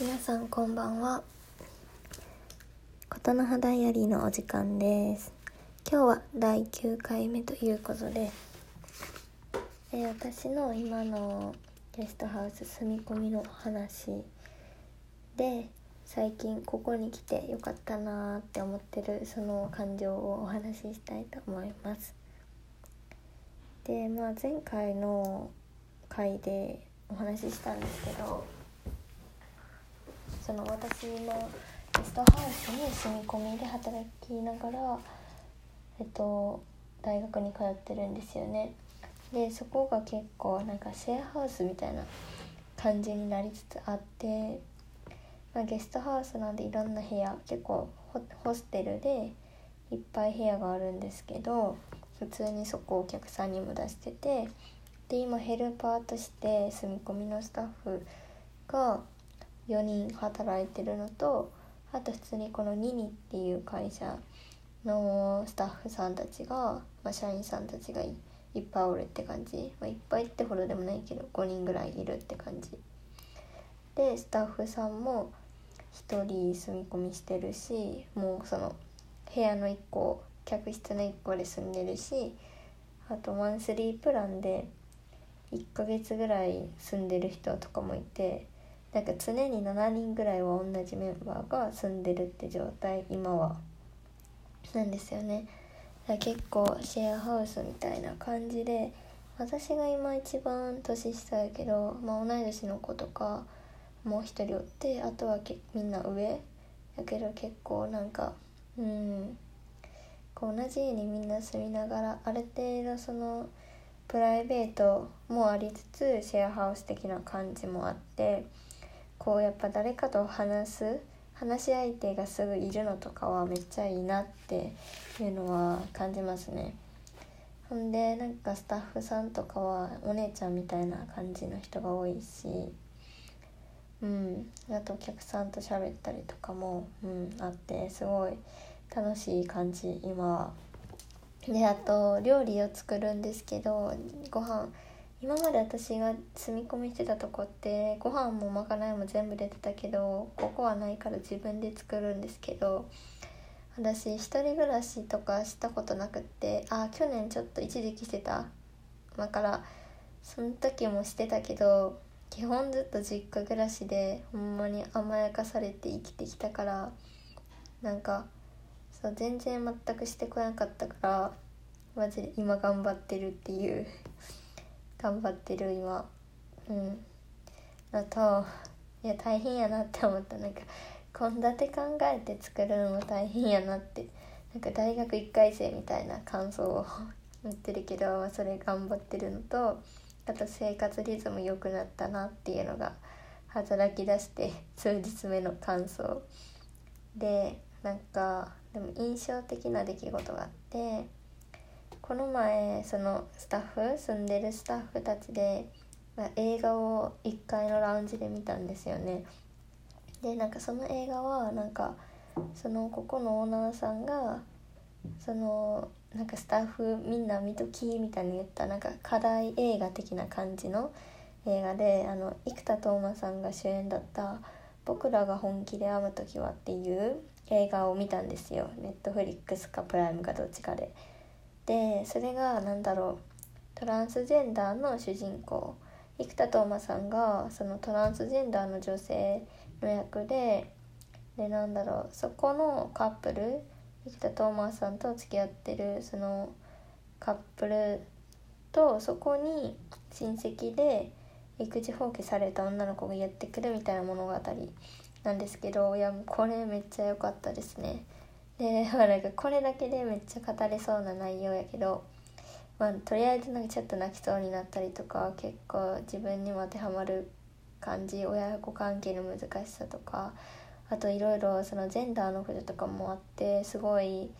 皆さんこんばんは。琴の葉ダイアリーのお時間です。今日は第9回目ということで、え私の今のゲストハウス住み込みの話で最近ここに来てよかったなーって思ってるその感情をお話ししたいと思います。でまあ前回の回でお話ししたんですけどその私のゲストハウスに住み込みで働きながらえっと大学に通ってるんですよね。でそこが結構なんかシェアハウスみたいな感じになりつつあって、まあ、ゲストハウスなんでいろんな部屋結構ホステルでいっぱい部屋があるんですけど普通にそこをお客さんにも出しててで今ヘルパーとして住み込みのスタッフが4人働いてるのとあと普通にこのニニっていう会社のスタッフさんたちが、まあ、社員さんたちがいっぱいおるって感じ、まあ、いっぱいってほどでもないけど5人ぐらいいるって感じ。でスタッフさんも1人住み込みしてるしもうその部屋の1個客室の1個で住んでるしあとマンスリープランで1ヶ月ぐらい住んでる人とかもいてなんか常に7人ぐらいは同じメンバーが住んでるって状態今は。なんですよね。結構シェアハウスみたいな感じで私が今一番年下やけど、まあ、同い年の子とかもう一人おってあとはけみんな上やけど結構なんかうん。こう同じ家にみんな住みながらある程度そのプライベートもありつつシェアハウス的な感じもあってこうやっぱ誰かと話す話し相手がすぐいるのとかはめっちゃいいなっていうのは感じますね。ほんでなんかスタッフさんとかはお姉ちゃんみたいな感じの人が多いしうん。あとお客さんと喋ったりとかも、うん、あってすごい楽しい感じ今は。であと料理を作るんですけどご飯今まで私が住み込みしてたとこってご飯もまかないも全部出てたけどここはないから自分で作るんですけど私一人暮らしとかしたことなくってあ去年ちょっと一時期してた。だからその時もしてたけど基本ずっと実家暮らしでほんまに甘やかされて生きてきたからなんかそう全然全くしてこなかったからマジで今頑張ってるっていう。頑張ってる今。うん。あといや大変やなって思った。なんか献立考えて作るのも大変やなって。なんか大学1回生みたいな感想を 言ってるけどそれ頑張ってるのとあと生活リズム良くなったなっていうのが働き出して数日目の感想。でなんかでも印象的な出来事があってこの前そのスタッフ住んでるスタッフたちで、まあ、映画を1階のラウンジで見たんですよねでなんかその映画はなんかそのここのオーナーさんがそのなんかスタッフみんな見ときみたいに言ったなんか課題映画的な感じの映画であの生田斗真さんが主演だった「僕らが本気で編む時は」っていう映画を見たんですよネットフリックスかプライムかどっちかで。でそれが何だろうトランスジェンダーの主人公生田斗真さんがそのトランスジェンダーの女性の役ででなんだろうそこのカップル生田斗真さんと付き合ってるそのカップルとそこに親戚で育児放棄された女の子がやってくるみたいな物語なんですけどいやこれめっちゃ良かったですね。でなんかこれだけでめっちゃ語れそうな内容やけど、まあ、とりあえずなんかちょっと泣きそうになったりとか結構自分にも当てはまる感じ親子関係の難しさとかあといろいろそのジェンダーのこととかもあってすごい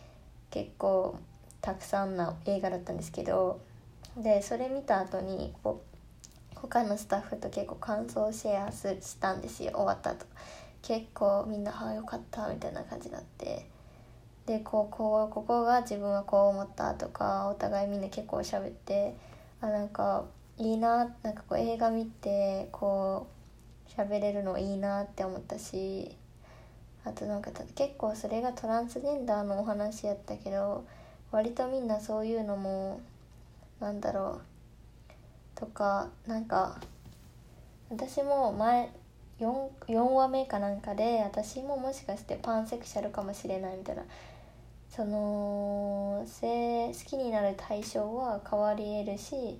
結構たくさんな映画だったんですけどでそれ見た後にこう他のスタッフと結構感想をシェアしたんですよ終わった後結構みんな「ああよかった」みたいな感じになって。でこうこうここが自分はこう思ったとかお互いみんな結構喋ってあなんかいいななんかこう映画見てこう喋れるのいいなって思ったしあとなんか結構それがトランスジェンダーのお話やったけど割とみんなそういうのもなんだろうとかなんか私も前 4, 4話目かなんかで私ももしかしてパンセクシャルかもしれないみたいなその性好きになる対象は変わり得るし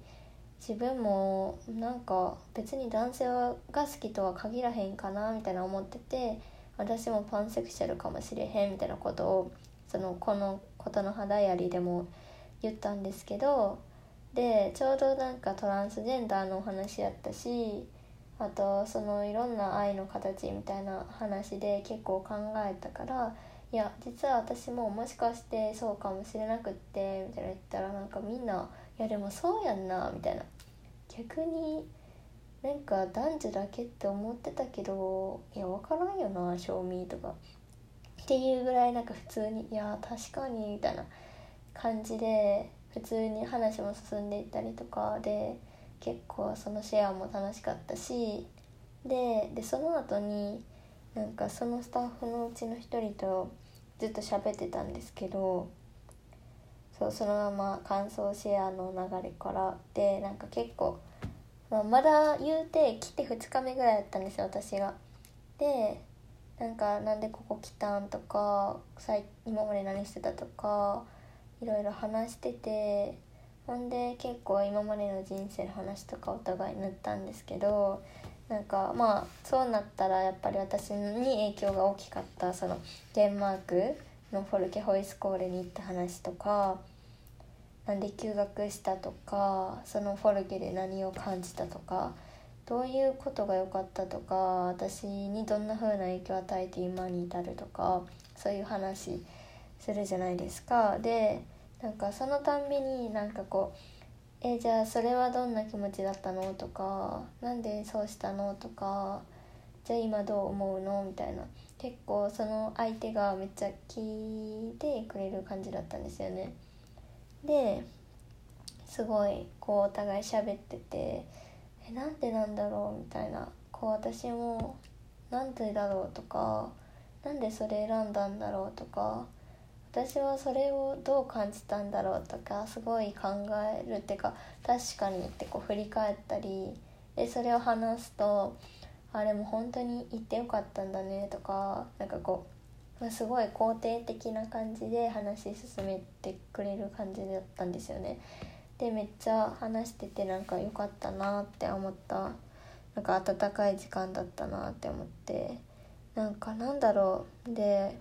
自分もなんか別に男性が好きとは限らへんかなみたいな思ってて私もパンセクシャルかもしれへんみたいなことをそのこの「ことの葉ダイアリー」でも言ったんですけどでちょうどなんかトランスジェンダーのお話やったしあとそのいろんな愛の形みたいな話で結構考えたからいや実は私ももしかしてそうかもしれなくってみたいな言ったらなんかみんな「いやでもそうやんな」みたいな。逆になんか男女だけって思ってたけどいや分からんよな賞味とか。っていうぐらいなんか普通にいや確かにみたいな。感じで普通に話も進んでいったりとか。で結構そのシェアも楽しかったし。ででその後になんかそのスタッフのうちの一人とずっと喋ってたんですけどそうそのまま感想シェアの流れからでなんか結構、まあ、まだ言うて来て2日目ぐらいだったんですよ私が。でなんかなんでここ来たんとか今まで何してたとかいろいろ話しててほんで結構今までの人生の話とかお互い塗ったんですけどなんかまあそうなったらやっぱり私に影響が大きかったそのデンマークのフォルケホイスコーレに行った話とかなんで休学したとかそのフォルケで何を感じたとかどういうことが良かったとか私にどんな風な影響を与えて今に至るとかそういう話するじゃないですか。でなんかそのたんびになんかこう「えじゃあそれはどんな気持ちだったの?」とか「なんでそうしたの?」とか「じゃあ今どう思うの?」みたいな結構その相手がめっちゃ聞いてくれる感じだったんですよね。ですごいこうお互い喋ってて「えなんでなんだろう?」みたいなこう私も「なんでだろう?」とか「なんでそれ選んだんだろう?」とか私はそれをどう感じたんだろうとかすごい考えるっていうか確かにってこう振り返ったりでそれを話すとあれも本当に言ってよかったんだねとかなんかこうすごい肯定的な感じで話進めてくれる感じだったんですよね。でめっちゃ話しててなんか良かったなって思ったなんか温かい時間だったなって思ってなんかなんだろうで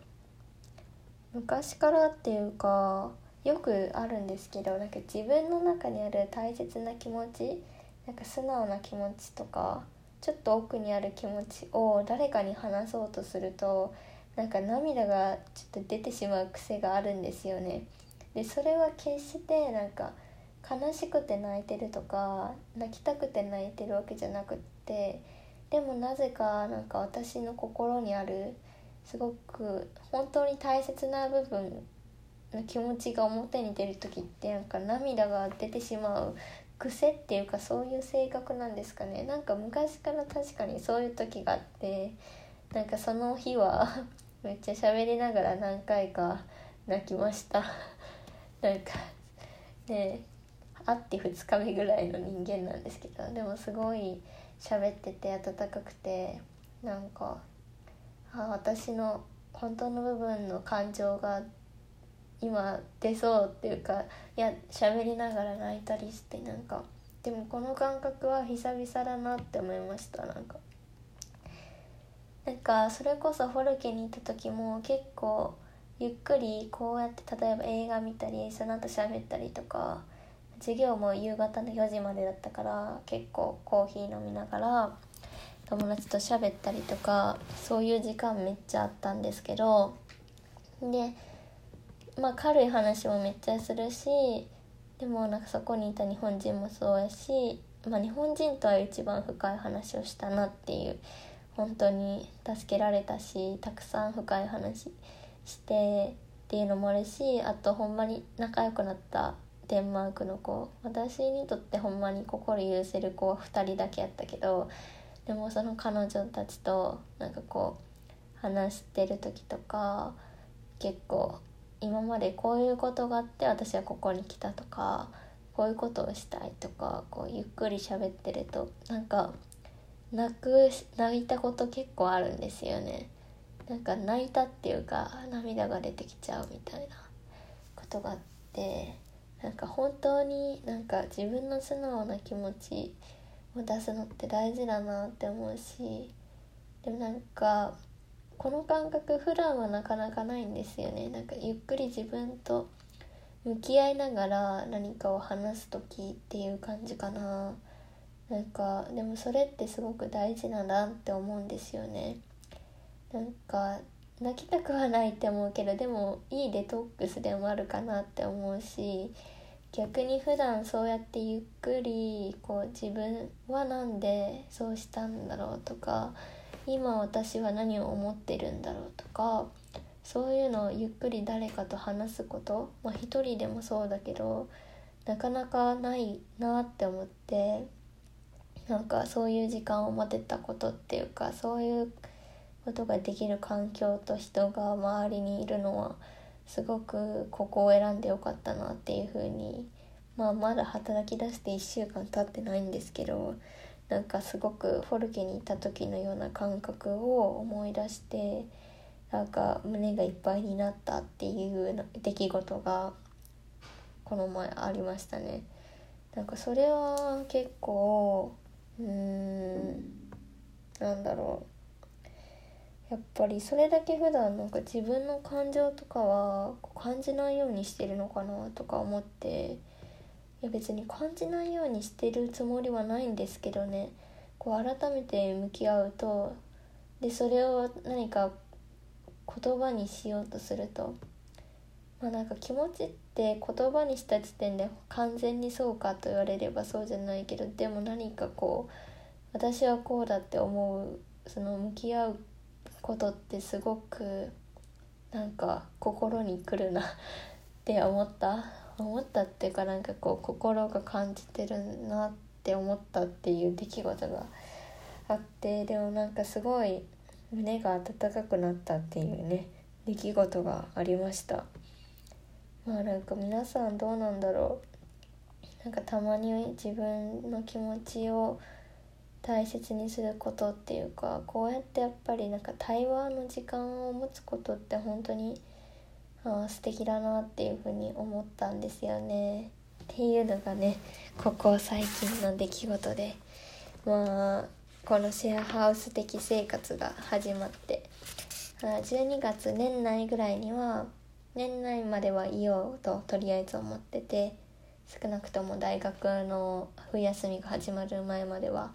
昔からっていうかよくあるんですけどなんか自分の中にある大切な気持ちなんか素直な気持ちとかちょっと奥にある気持ちを誰かに話そうとするとなんか涙がちょっと出てしまう癖があるんですよね。でそれは決してなんか悲しくて泣いてるとか泣きたくて泣いてるわけじゃなくってでもなぜかなんか私の心にあるすごく本当に大切な部分の気持ちが表に出る時ってなんか涙が出てしまう癖っていうかそういう性格なんですかね。なんか昔から確かにそういう時があってなんかその日は めっちゃ喋りながら何回か泣きました。なんかね会って2日目ぐらいの人間なんですけどでもすごい喋ってて温かくてなんかあ私の本当の部分の感情が今出そうっていうかいや喋りながら泣いたりしてなんかでもこの感覚は久々だなって思いましたなんか。なんかそれこそフォルケに行った時も結構ゆっくりこうやって例えば映画見たりその後喋ったりとか授業も夕方の4時までだったから結構コーヒー飲みながら友達と喋ったりとかそういう時間めっちゃあったんですけどでまあ軽い話もめっちゃするしでもなんかそこにいた日本人もそうやし、まあ、日本人とは一番深い話をしたなっていう本当に助けられたしたくさん深い話してっていうのもあるしあとほんまに仲良くなったデンマークの子。私にとってほんまに心許せる子は2人だけやったけどでもその彼女たちとなんかこう話してる時とか結構今までこういうことがあって私はここに来たとかこういうことをしたいとかこうゆっくり喋ってるとなんか泣く泣いたこと結構あるんですよね。なんか泣いたっていうか涙が出てきちゃうみたいなことがあってなんか本当になんか自分の素直な気持ちを出すのって大事だなって思うしでもなんかこの感覚普段はなかなかないんですよね。なんかゆっくり自分と向き合いながら何かを話す時っていう感じかな。なんかでもそれってすごく大事なんだって思うんですよね。なんか泣きたくはないって思うけどでもいいデトックスでもあるかなって思うし逆に普段そうやってゆっくりこう自分は何でそうしたんだろうとか今私は何を思ってるんだろうとかそういうのをゆっくり誰かと話すことまあ一人でもそうだけどなかなかないなって思ってなんかそういう時間を持てたことっていうかそういうことができる環境と人が周りにいるのはすごくここを選んでよかったなっていう風にまあまだ働き出して1週間経ってないんですけどなんかすごくフォルケにいた時のような感覚を思い出してなんか胸がいっぱいになったっていう出来事がこの前ありましたね。なんかそれは結構うーんなんだろうやっぱりそれだけ普段なんか自分の感情とかは感じないようにしてるのかなとか思っていや別に感じないようにしてるつもりはないんですけどね。こう改めて向き合うとでそれを何か言葉にしようとするとまあなんか気持ちって言葉にした時点で完全にそうかと言われればそうじゃないけどでも何かこう私はこうだって思うその向き合うことってすごくなんか心にくるな って思った。思ったっていうかなんかこう心が感じてるなって思ったっていう出来事があって。でもなんかすごい胸が温かくなったっていうね出来事がありました。まあなんか皆さんどうなんだろう。なんかたまに自分の気持ちを大切にすることっていうかこうやってやっぱりなんか対話の時間を持つことって本当にあ素敵だなっていうふうに思ったんですよね。っていうのがねここ最近の出来事でまあこのシェアハウス的生活が始まって12月年内ぐらいには年内まではいようととりあえず思ってて少なくとも大学の冬休みが始まる前までは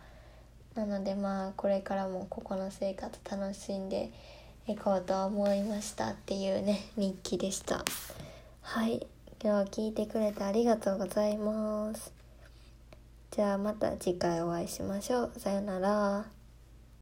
なのでまあこれからもここの生活楽しんでいこうと思いましたっていうね 日記でした。はい。今日は聞いてくれてありがとうございます。じゃあまた次回お会いしましょう。さよなら。